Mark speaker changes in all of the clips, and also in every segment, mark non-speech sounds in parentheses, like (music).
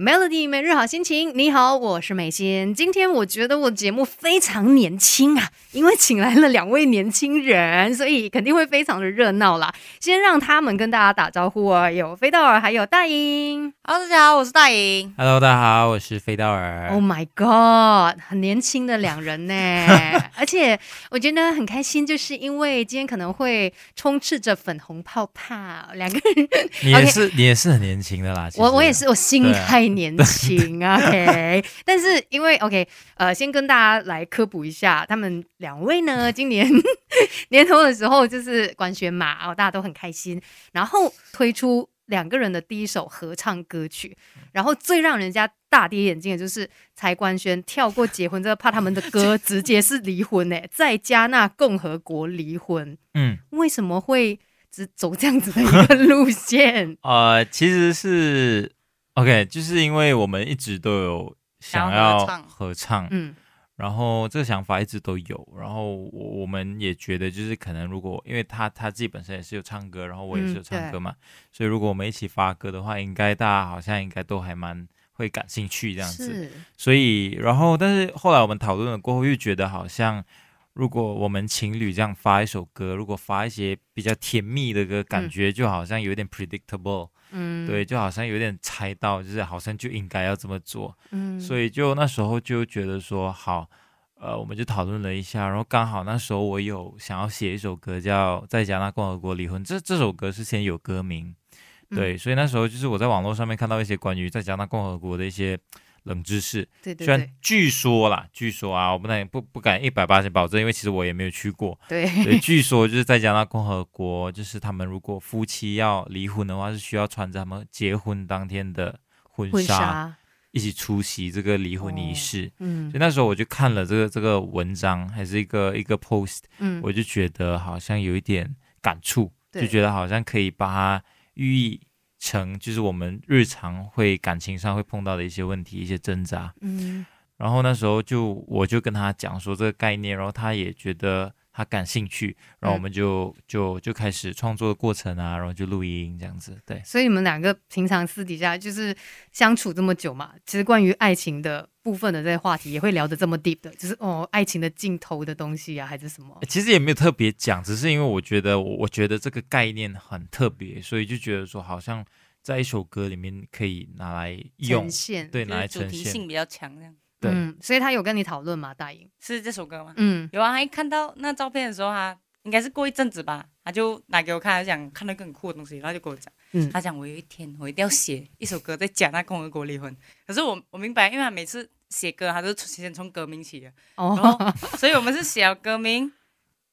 Speaker 1: Melody 每日好心情，你好，我是美心。今天我觉得我节目非常年轻啊，因为请来了两位年轻人，所以肯定会非常的热闹啦。先让他们跟大家打招呼啊，有飞道尔，还有大英。
Speaker 2: Hello，大家好，我是大英。
Speaker 3: Hello，大家好，我是飞道尔。
Speaker 1: Oh my god，很年轻的两人呢，(laughs) 而且我觉得很开心，就是因为今天可能会充斥着粉红泡泡，两个人
Speaker 3: 你也是你也是很年轻的啦。
Speaker 1: 我我也是，我心
Speaker 3: 对啊
Speaker 1: 太年轻啊，(laughs) OK。但是因为 OK，呃，先跟大家来科普一下，他们两位呢，(laughs) 今年 (laughs) 年头的时候就是官宣嘛，哦，大家都很开心，然后推出两个人的第一首合唱歌曲，然后最让人家大跌眼镜的就是才官宣跳过结婚，这个怕他们的歌直接是离婚呢，在加纳共和国离婚，
Speaker 3: 嗯
Speaker 1: 为什么会只走这样子的一个路线？
Speaker 3: 呃，其实是 OK，就是因为我们一直都有想
Speaker 2: 想要合唱。
Speaker 3: 然后这个想法一直都有，然后我我们也觉得就是可能如果因为他他自己本身也是有唱歌，然后我也是有
Speaker 1: 嗯
Speaker 3: 唱歌嘛，所以如果我们一起发歌的话，应该大家好像应该都还蛮会感兴趣这样子。所以，然后，但是后来我们讨论了过后，又觉得好像，如果我们情侣这样发一首歌，如果发一些比较甜蜜的歌，感
Speaker 1: 嗯。
Speaker 3: 觉就好像有点 predictable，、
Speaker 1: 嗯，
Speaker 3: 对，就好像有点猜到，就是好像就应该要这么做，
Speaker 1: 嗯，
Speaker 3: 所以就那时候就觉得说，好，呃，我们就讨论了一下，然后刚好那时候我有想要写一首歌叫《在加纳共和国离婚》，这这首歌是先有歌名，
Speaker 1: 嗯。
Speaker 3: 对，所以那时候就是我在网络上面看到一些关于在加纳共和国的一些冷知识。
Speaker 1: 对对
Speaker 3: 虽然据说啦，据说啊，我不能不不敢一百八十保证，因为其实我也没有去过。(laughs)
Speaker 1: 对
Speaker 3: 对，据说就是在加拿大共和国，就是他们如果夫妻要离婚的话，是需要穿着他们结婚当天的婚
Speaker 1: 婚
Speaker 3: 纱
Speaker 1: 纱，
Speaker 3: 一起出席这个离婚仪
Speaker 2: 哦
Speaker 3: 式。
Speaker 1: 嗯
Speaker 3: 所以那时候我就看了这个这个文章，还是一个一个 post，
Speaker 1: 嗯，
Speaker 3: 我就觉得好像有一点感触，就觉得好像可以把它寓意成就是我们日常会感情上会碰到的一些问题、一些挣扎。
Speaker 1: 嗯
Speaker 3: 然后那时候就我就跟他讲说这个概念，然后他也觉得他感兴趣，然后我
Speaker 1: 嗯
Speaker 3: 们就、就就开始创作的过程啊，然后就录音这样子，对。
Speaker 1: 所以你们两个平常私底下就是相处这么久嘛，其实关于爱情的部分的这些话题也会聊得这么 deep 的，就是哦爱情的尽头的东西啊，还是什么？
Speaker 3: 其实也没有特别讲，只是因为我觉得我我觉得这个概念很特别，所以就觉得说好像在一首歌里面可以拿来用
Speaker 1: 呈，现
Speaker 3: 对，拿来
Speaker 2: 就是主。题性比较强，这样
Speaker 3: 对
Speaker 1: 嗯，所以他有跟你讨论吗？大英，
Speaker 2: 是这首歌吗？
Speaker 1: 嗯
Speaker 2: 有啊，他一看到那照片的时候，他应该是过一阵子吧，他就拿给我看，他讲看到一个很酷的东西，然后就跟我讲，
Speaker 1: 嗯。
Speaker 2: 他讲我有一天我一定要写一首歌在讲那共和国离婚。可是我我明白，因为他每次写歌，他都是先从歌名起的，然
Speaker 1: 哦，
Speaker 2: 后所以我们是写了歌名，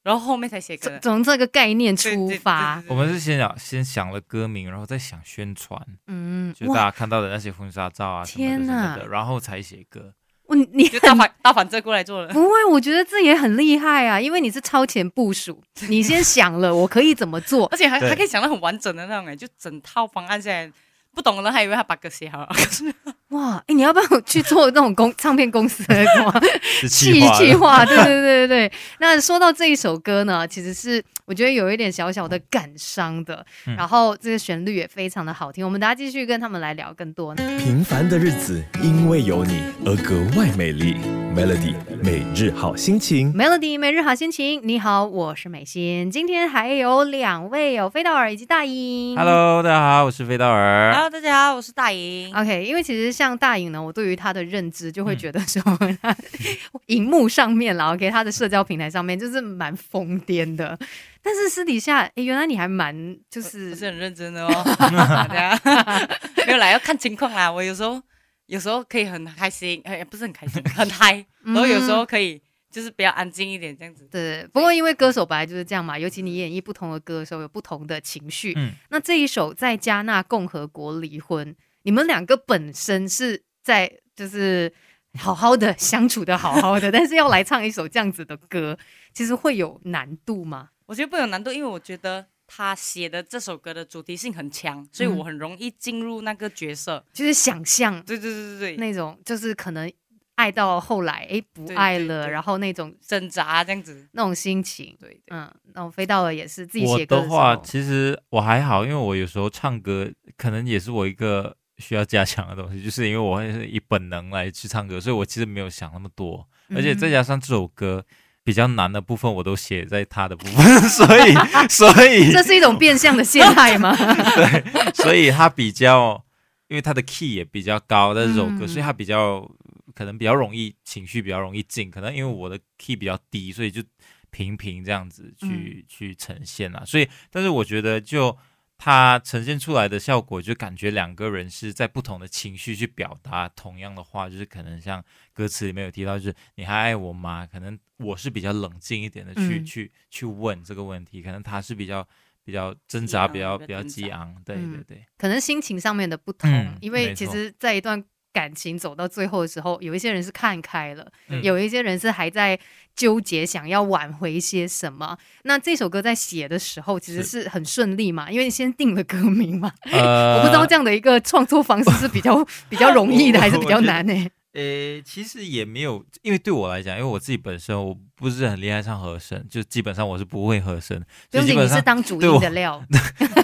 Speaker 2: 然后后面才写歌
Speaker 1: 从这个概念出发，
Speaker 3: 我们是先想先想了歌名，然后再想宣传，
Speaker 1: 嗯，
Speaker 3: 就大，家看到的那些婚纱照啊什么的什么
Speaker 1: 天哪。
Speaker 3: 的，然后才写歌。
Speaker 1: 我你
Speaker 2: 就大反大反正过来做了。
Speaker 1: 不会，我觉得这也很厉害啊，因为你是超前部署，(laughs) 你先想了我可以怎么做，
Speaker 2: 而且还还可以想到很完整的那种哎，就整套方案下来，不懂的人还以为他把歌写好了，可是
Speaker 1: 哇，哎，你要不要 (laughs) 去做那种公唱片公司的什么 (laughs)
Speaker 3: 是 (laughs)
Speaker 1: 气
Speaker 3: 气划的
Speaker 1: 气化？对对对对对。那说到这一首歌呢，其实是我觉得有一点小小的感伤的，
Speaker 3: 嗯
Speaker 1: 然后这个旋律也非常的好听。我们大家继续跟他们来聊更多。
Speaker 4: 平凡的日子因为有你而格外美丽。Melody 每日好心情。
Speaker 1: Melody 每日好心情，你好，我是美心。今天还有两位有飞道尔以及大英。
Speaker 3: Hello，大家好，我是飞道尔。
Speaker 2: Hello，大家好，我是大莹。
Speaker 1: OK，因为其实像大颖呢，我对于他的认知就会
Speaker 3: 嗯
Speaker 1: 觉得说，他 (laughs) 荧幕上面啦，OK，他的社交平台上面就是蛮疯癫的，但是私底下，诶，原来你还蛮就是
Speaker 2: 是很认真的哦，(laughs) 大家 (laughs) 没有啦，要看情况啦。我有时候有时候可以很开心，哎，不是很开心，很嗨，然后有时候可以就是比较安静一点这样子。
Speaker 1: 对，不过因为歌手本来就是这样嘛，尤其你演绎不同的歌的时候，有不同的情绪。
Speaker 3: 嗯
Speaker 1: 那这一首在加纳共和国离婚，你们两个本身是在就是好好的相处的好好的，但是要来唱一首这样子的歌，其实会有难度吗？
Speaker 2: 我觉得不有难度，因为我觉得他写的这首歌的主题性很强，所以
Speaker 1: 嗯
Speaker 2: 我很容易进入那个角色。
Speaker 1: 就是想象
Speaker 2: 对对对对对，
Speaker 1: 那种，就是可能爱到后来哎不爱了，
Speaker 2: 对对
Speaker 1: 然后那种
Speaker 2: 挣扎这样子。
Speaker 1: 那种心情。
Speaker 2: 对对，
Speaker 1: 嗯，然后飞到了也是自己写歌我
Speaker 3: 的话，其实我还好，因为我有时候唱歌可能也是我一个需要加强的东西，(laughs) 就是因为我会是以本能来去唱歌，所以我其实没有想那么多，而且再加上这首歌比较难的部分我都写在他的部分，(laughs) 所以 (laughs) 所以
Speaker 1: 这是一种变相的陷害吗？
Speaker 3: 对，所以他比较，因为他的 key 也比较高，在这首歌，
Speaker 1: 嗯
Speaker 3: 所以他比较可能比较容易情绪比较容易进，可能因为我的 key 比较低，所以就平平这样子去、去呈现啊。所以，但是我觉得就他呈现出来的效果，就感觉两个人是在不同的情绪去表达同样的话，就是可能像歌词里面有提到，就是你还爱我吗？可能我是比较冷静一点的去、
Speaker 1: 嗯
Speaker 3: 去去问这个问题，可能他是比较。比较挣扎，比较比较激昂，对
Speaker 1: 嗯
Speaker 3: 对对，
Speaker 1: 可能心情上面的不同，
Speaker 3: 嗯
Speaker 1: 因为其实，在一段感情走到最后的时候，有一些人是看开了，
Speaker 3: 嗯
Speaker 1: 有一些人是还在纠结，想要挽回一些什么。那这首歌在写的时候，其实是很顺利嘛，因为你先定了歌名嘛。(laughs)
Speaker 3: 呃
Speaker 1: 我不知道这样的一个创作方式是比较 (laughs) 比较容易的，还是比较难呢、(laughs)
Speaker 3: 呃，其实也没有，因为对我来讲，因为我自己本身我不是很厉害唱和声，就基本上我是不会和声，
Speaker 1: 不用紧，你是当主音的料。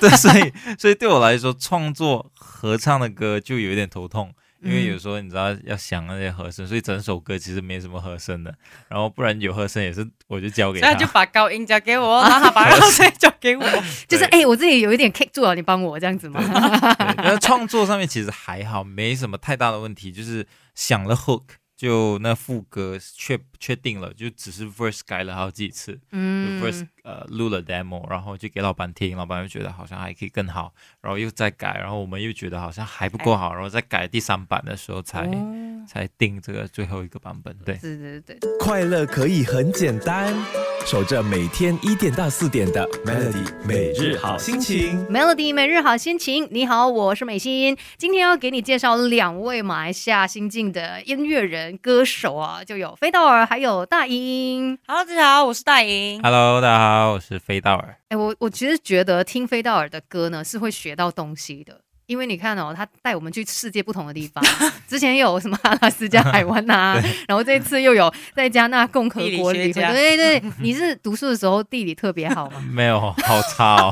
Speaker 3: 对，所以所以对我来说，创作合唱的歌就有一点头痛，因为有
Speaker 1: 嗯
Speaker 3: 时候你知道要想那些和声，所以整首歌其实没什么和声的，然后不然有和声也是我就交给他
Speaker 2: 所以他，就把高音交给我，(laughs) 然后他把高声交给我。(laughs)
Speaker 1: 就是哎、我自己有一点 kick 住了，你帮我这样子吗？(laughs)
Speaker 3: 对，但是创作上面其实还好，没什么太大的问题，就是想了 hook。就那副歌确确定了，就只是 verse 改了好几次，就 verse
Speaker 1: 嗯，
Speaker 3: 呃录了 demo，然后就给老板听，老板又觉得好像还可以更好，然后又再改，然后我们又觉得好像还不够好，然后再改第三版的时候才、
Speaker 1: 哦。
Speaker 3: 才定这个最后一个版本。对，
Speaker 1: 对对对对，
Speaker 4: 快乐可以很简单，守着每天一点到四点的 Melody 每日好心情。
Speaker 1: Melody 每日好心情，你好，我是美心。今天要给你介绍两位马来西亚新晋的音乐人、歌手啊，就有飞道尔，还有大英。
Speaker 2: Hello，大家好，我是大英。
Speaker 3: Hello，大家好，我是飞道尔。
Speaker 1: 哎，我我其实觉得听飞道尔的歌呢，是会学到东西的。因为你看哦，他带我们去世界不同的地方，之前有什么阿拉斯加海湾 (laughs) 呐、然后这次又有在加纳共和国里，
Speaker 2: 地理学家
Speaker 1: 对对，你是读书的时候地理特别好吗？
Speaker 3: 没有，好差哦。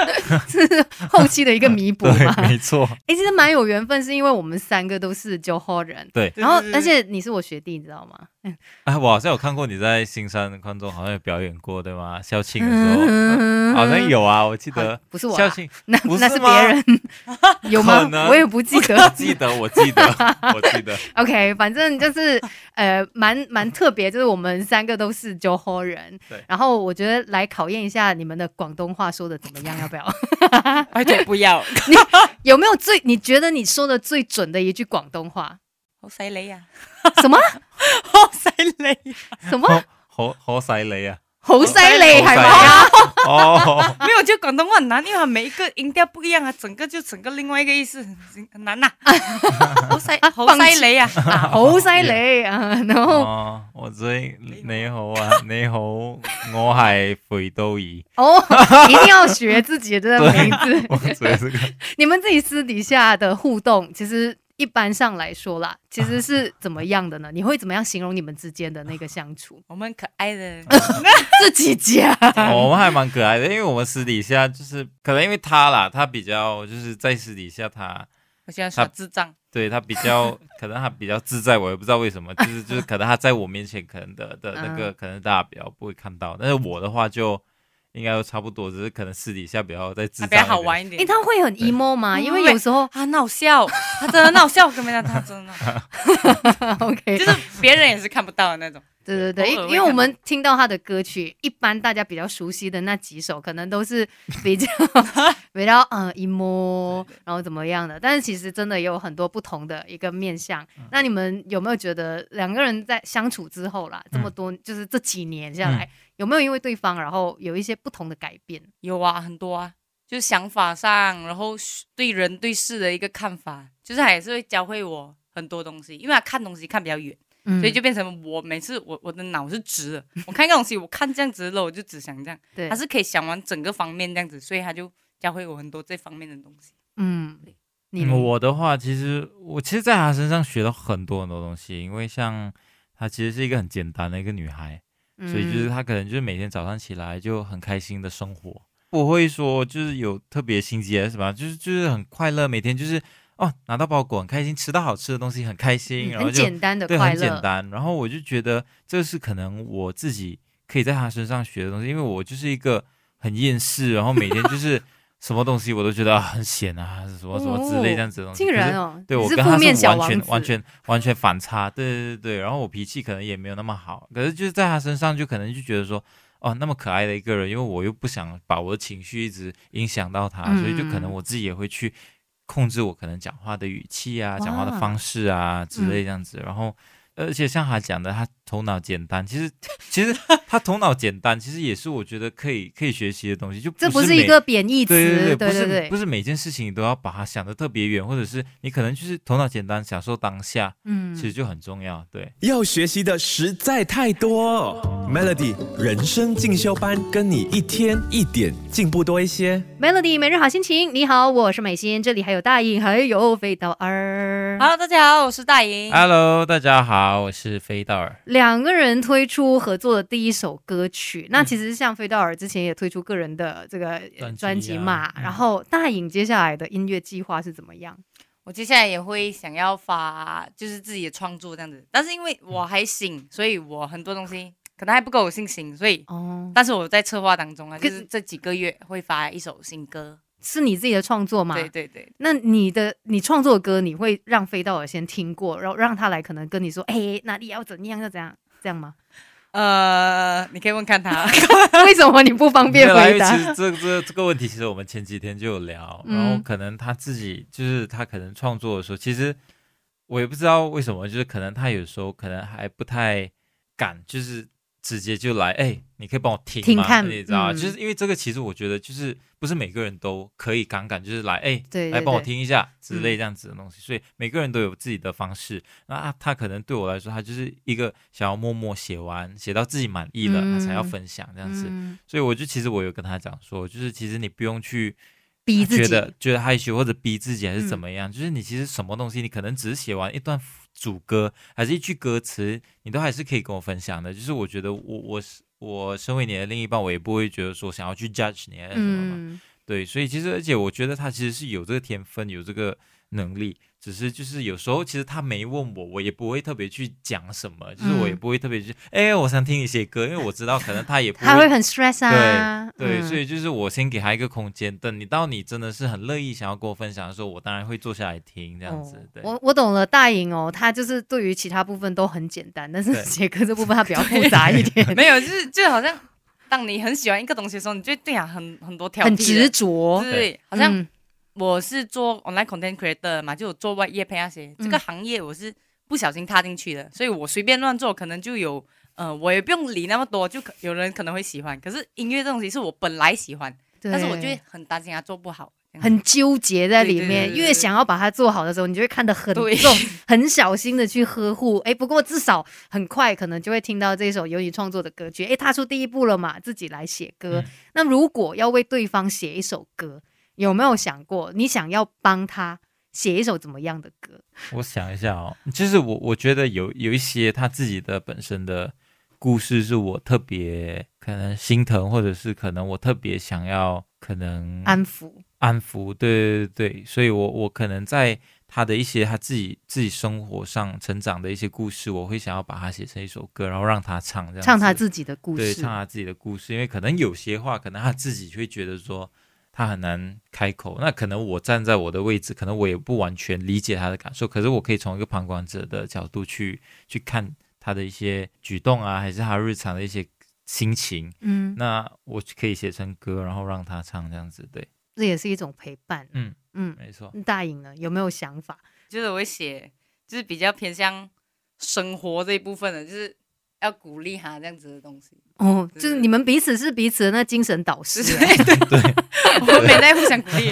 Speaker 3: (laughs)
Speaker 1: 是后期的一个弥补 (laughs) 吗？
Speaker 3: 对，没错。
Speaker 1: 哎、其实蛮有缘分，是因为我们三个都是九号人，
Speaker 3: 对，
Speaker 1: 然后而且你是我学弟，你知道吗？
Speaker 3: 哎，(laughs) 我好像有看过你在新山观众好像有表演过，对吗？校庆的时候、
Speaker 1: 嗯
Speaker 3: 呃好像有啊，我记得
Speaker 1: 不是我啊
Speaker 3: 校庆 (laughs)
Speaker 1: 那
Speaker 3: 不是
Speaker 1: 那是别人，(laughs) 有吗我也不记
Speaker 3: 我
Speaker 1: 得。
Speaker 3: 记得，我记得，我记得。
Speaker 1: OK，反正就是呃，蛮蛮特别，就是我们三个都是九号人。
Speaker 3: 对
Speaker 1: 然后我觉得来考验一下你们的广东话说的怎么样，要不要？
Speaker 2: 拜托不要，
Speaker 1: 有没有最你觉得你说的最准的一句广东话？
Speaker 2: 好犀利啊！
Speaker 1: 什么 (laughs)
Speaker 2: 好犀利！
Speaker 1: 什么
Speaker 3: 好好犀利啊！
Speaker 1: 好犀利係咪啊？
Speaker 3: 哦，
Speaker 2: 没有，就廣東話很難，因為每一個音調不一樣啊，整個就整個另外一個意思，很難啊、好犀好犀利啊！
Speaker 1: 啊好犀利啊！然後
Speaker 3: 哦，我最你好啊，(laughs) 你好，我係肥刀兒。
Speaker 1: 哦，(laughs) 一定要學自己的名字。
Speaker 3: 我觉得这个
Speaker 1: 你们自己私底下的互动，其实一般上来说啦，其实 (laughs) 是怎么样的呢？你会怎么样形容你们之间的那个相处？(laughs)
Speaker 2: 我们可爱的，(laughs)
Speaker 1: 自己家。
Speaker 3: 我们还蛮可爱的，因为我们私底下就是可能因为他啦，他比较就是在私底下他
Speaker 2: 我现在耍智障。
Speaker 3: 对他比较可能他比较自在，我也不知道为什么，就是就是可能他在我面前可能的的那个
Speaker 1: 嗯
Speaker 3: 可能大家比较不会看到，但是我的话就应该都差不多，只是可能私底下比较在自
Speaker 2: 它比較
Speaker 3: 在一点。
Speaker 1: 哎、
Speaker 2: 好玩一點。
Speaker 1: 他会很 emo 吗？因为有时候
Speaker 2: 他，很好笑，他真的很好笑，跟没他他真的很好笑，(laughs)
Speaker 1: OK，
Speaker 2: 就是别人也是看不到的那種。
Speaker 1: 对对对，因因为我们听到他的歌曲，一般大家比较熟悉的那几首，可能都是比较 (laughs) 比较 (laughs) 嗯 emo，然后怎么样的。但是其实真的也有很多不同的一个面相。那你们有没有觉得两个人在相处之后啦，这么多就是这几年下来，有没有因为对方然后有一些不同的改变？
Speaker 2: 有啊，很多啊，就是想法上，然后对人对事的一个看法，就是他也是会教会我很多东西，因为他看东西看比较远，
Speaker 1: 嗯
Speaker 2: 所以就变成我每次我我的脑是直的，我看一个东西，我看这样子了，我就只想这样，
Speaker 1: 对。
Speaker 2: 他，是可以想完整个方面这样子，所以他就教会我很多这方面的东西。
Speaker 1: 嗯，你
Speaker 3: 嗯我的话，其实我其实在他身上学到很多很多东西，因为像她其实是一个很简单的一个女孩，所以就是
Speaker 1: 嗯。
Speaker 3: 她可能就是每天早上起来就很开心的生活，不会说就是有特别心机还是什么，就是就是很快乐，每天就是哦拿到包裹很开心，吃到好吃的东西很开心，然后就
Speaker 1: 嗯很简单的
Speaker 3: 对，
Speaker 1: 快乐，
Speaker 3: 很简单。然后我就觉得这是可能我自己可以在他身上学的东西，因为我就是一个很厌世，然后每天就是 (laughs) 什么东西我都觉得、啊、很闲啊，什么什么之类这样子的东西。
Speaker 1: 竟然哦，
Speaker 3: 对我跟他完全完全完全反差，对对对对。然后我脾气可能也没有那么好，可是就是在他身上就可能就觉得说，哦，那么可爱的一个人，因为我又不想把我的情绪一直影响到他，所以就可能
Speaker 1: 嗯
Speaker 3: 我自己也会去控制我可能讲话的语气啊，讲话的方式啊之类这样子。然后，而且像他讲的，他头脑简单，其实 (laughs) 其实他头脑简单，其实也是我觉得可以可以学习的东西，就
Speaker 1: 这不
Speaker 3: 是
Speaker 1: 一个贬义词，
Speaker 3: 对对
Speaker 1: 对
Speaker 3: 不是
Speaker 1: 对
Speaker 3: 不是每件事情你都要把它想的特别远，或者是你可能就是头脑简单，享受当下，
Speaker 1: 嗯
Speaker 3: 其实就很重要。对，
Speaker 4: 要学习的实在太多。Melody 人生进修班，跟你一天一点进步多一些。
Speaker 1: Melody 每日好心情，你好，我是美心，这里还有大颖，还有飞刀儿。
Speaker 2: Hello，大家好，我是大莹。
Speaker 3: Hello，大家好，我是飞道尔。
Speaker 1: 两个人推出合作的第一首歌曲，
Speaker 3: 嗯
Speaker 1: 那其实像飞道尔之前也推出个人的这个呃
Speaker 3: 专辑
Speaker 1: 嘛，
Speaker 3: 嗯
Speaker 1: 然后大颖接下来的音乐计划是怎么样？
Speaker 2: 我接下来也会想要发，就是自己的创作这样子。但是因为我还新，所以我很多东西可能还不够有信心，所以，
Speaker 1: 哦，
Speaker 2: 但是我在策划当中啊，就是这几个月会发一首新歌。
Speaker 1: 是你自己的创作吗？
Speaker 2: 对对对，
Speaker 1: 那你的你创作的歌，你会让飞道尔先听过，然后让他来可能跟你说，哎，哪里要怎样要怎样，这样吗？
Speaker 2: 呃，你可以问看他。(laughs)
Speaker 1: 为什么你不方便
Speaker 3: 回答因为其？实这这这个问题，其实我们前几天就有聊，
Speaker 1: 嗯
Speaker 3: 然后可能他自己就是他可能创作的时候，其实我也不知道为什么，就是可能他有时候可能还不太敢，就是直接就来，哎，你可以帮我听吗？
Speaker 1: 听看
Speaker 3: 你知道吗？
Speaker 1: 嗯
Speaker 3: 就是因为这个，其实我觉得就是不是每个人都可以敢敢，就是来，哎，
Speaker 1: 对，
Speaker 3: 来帮我听一下之类
Speaker 1: 嗯
Speaker 3: 这样子的东西，所以每个人都有自己的方式。那啊他可能对我来说，他就是一个想要默默写完，写到自己满意了，他才要
Speaker 1: 嗯
Speaker 3: 分享这样子。
Speaker 1: 嗯
Speaker 3: 所以我就其实我有跟他讲说，就是其实你不用去
Speaker 1: 逼自己
Speaker 3: 觉得觉得害羞或者逼自己还是
Speaker 1: 嗯
Speaker 3: 怎么样，就是你其实什么东西，你可能只是写完一段主歌还是一句歌词，你都还是可以跟我分享的。就是我觉得我我是我身为你的另一半，我也不会觉得说想要去 judge 你还是什么嘛。
Speaker 1: 嗯
Speaker 3: 对，所以其实而且我觉得他其实是有这个天分，有这个能力，只是就是有时候其实他没问我，我也不会特别去讲什么，就是我也
Speaker 1: 嗯。
Speaker 3: 不会特别去，哎、我想听你写歌，因为我知道可能他也不会
Speaker 1: 他会很 stress 啊，
Speaker 3: 对，
Speaker 1: 嗯。
Speaker 3: 所以就是我先给他一个空间，等你到你真的是很乐意想要跟我分享的时候，我当然会坐下来听这样子。对，
Speaker 1: 哦我我懂了，大颖哦，他就是对于其他部分都很简单，但是
Speaker 3: 对 (laughs)
Speaker 1: 写歌这部分他比较复杂一点，(laughs)
Speaker 2: 没有，就是就好像当你很喜欢一个东西的时候，你就对啊很很多挑剔
Speaker 1: 很执着，
Speaker 2: 对对，好像
Speaker 1: 嗯
Speaker 2: 我是做 online content creator 嘛，就有做外业配那些，这个
Speaker 1: 嗯
Speaker 2: 行业我是不小心踏进去的，所以我随便乱做，可能就有，呃，我也不用理那么多，就可有人可能会喜欢。可是音乐这东西是我本来喜欢，但是我就会很担心它做不好，
Speaker 1: 很纠结在里
Speaker 2: 对对
Speaker 1: 面，越想要把它做好的时候，你就会看得很重，很小心的去呵护。哎，不过至少很快可能就会听到这首由你创作的歌曲，哎，踏出第一步了嘛，自己来写歌。
Speaker 3: 嗯
Speaker 1: 那如果要为对方写一首歌，有没有想过你想要帮他写一首怎么样的歌？
Speaker 3: 我想一下哦，就是我我觉得有有一些他自己的本身的故事是我特别可能心疼，或者是可能我特别想要可能
Speaker 1: 安抚，
Speaker 3: 安抚，对对对，所以我我可能在他的一些他自己自己生活上成长的一些故事，我会想要把它写成一首歌，然后让他唱，这样
Speaker 1: 唱他自己的故事
Speaker 3: 对，
Speaker 1: 事
Speaker 3: 唱。他自己的故事，因为可能有些话，可能他自己会觉得说他很难开口，那可能我站在我的位置，可能我也不完全理解他的感受，可是我可以从一个旁观者的角度去去看他的一些举动啊，还是他日常的一些心情，
Speaker 1: 嗯，
Speaker 3: 那我可以写成歌，然后让他唱这样子，对，
Speaker 1: 这也是一种陪伴。
Speaker 3: 嗯
Speaker 1: 嗯，
Speaker 3: 没错，
Speaker 1: 大颖呢有没有想法？
Speaker 2: 就是我会写，就是比较偏向生活这一部分的，就是要鼓励他这样子的东西。
Speaker 1: 哦，就是你们彼此是彼此的那精神导师啊、(laughs)
Speaker 2: 对对。对，我们每代互相鼓励。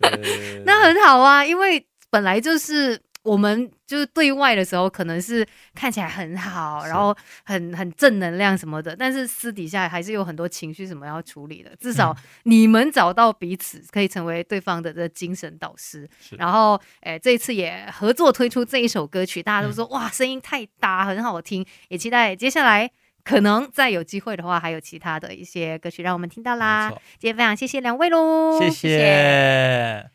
Speaker 3: 对。(laughs)
Speaker 1: 那很好啊，因为本来就是我们就是对外的时候，可能是看起来很好，然后很很正能量什么的，但是私底下还是有很多情绪什么要处理的。至少你们找到彼此，可以成为对方的这精神导师。然后，诶，这一次也合作推出这一首歌曲，大家都说、哇，声音太搭，很好听，也期待接下来。可能再有机会的话，还有其他的一些歌曲让我们听到啦今天非常谢谢两位喽，
Speaker 3: 谢
Speaker 2: 谢
Speaker 3: 谢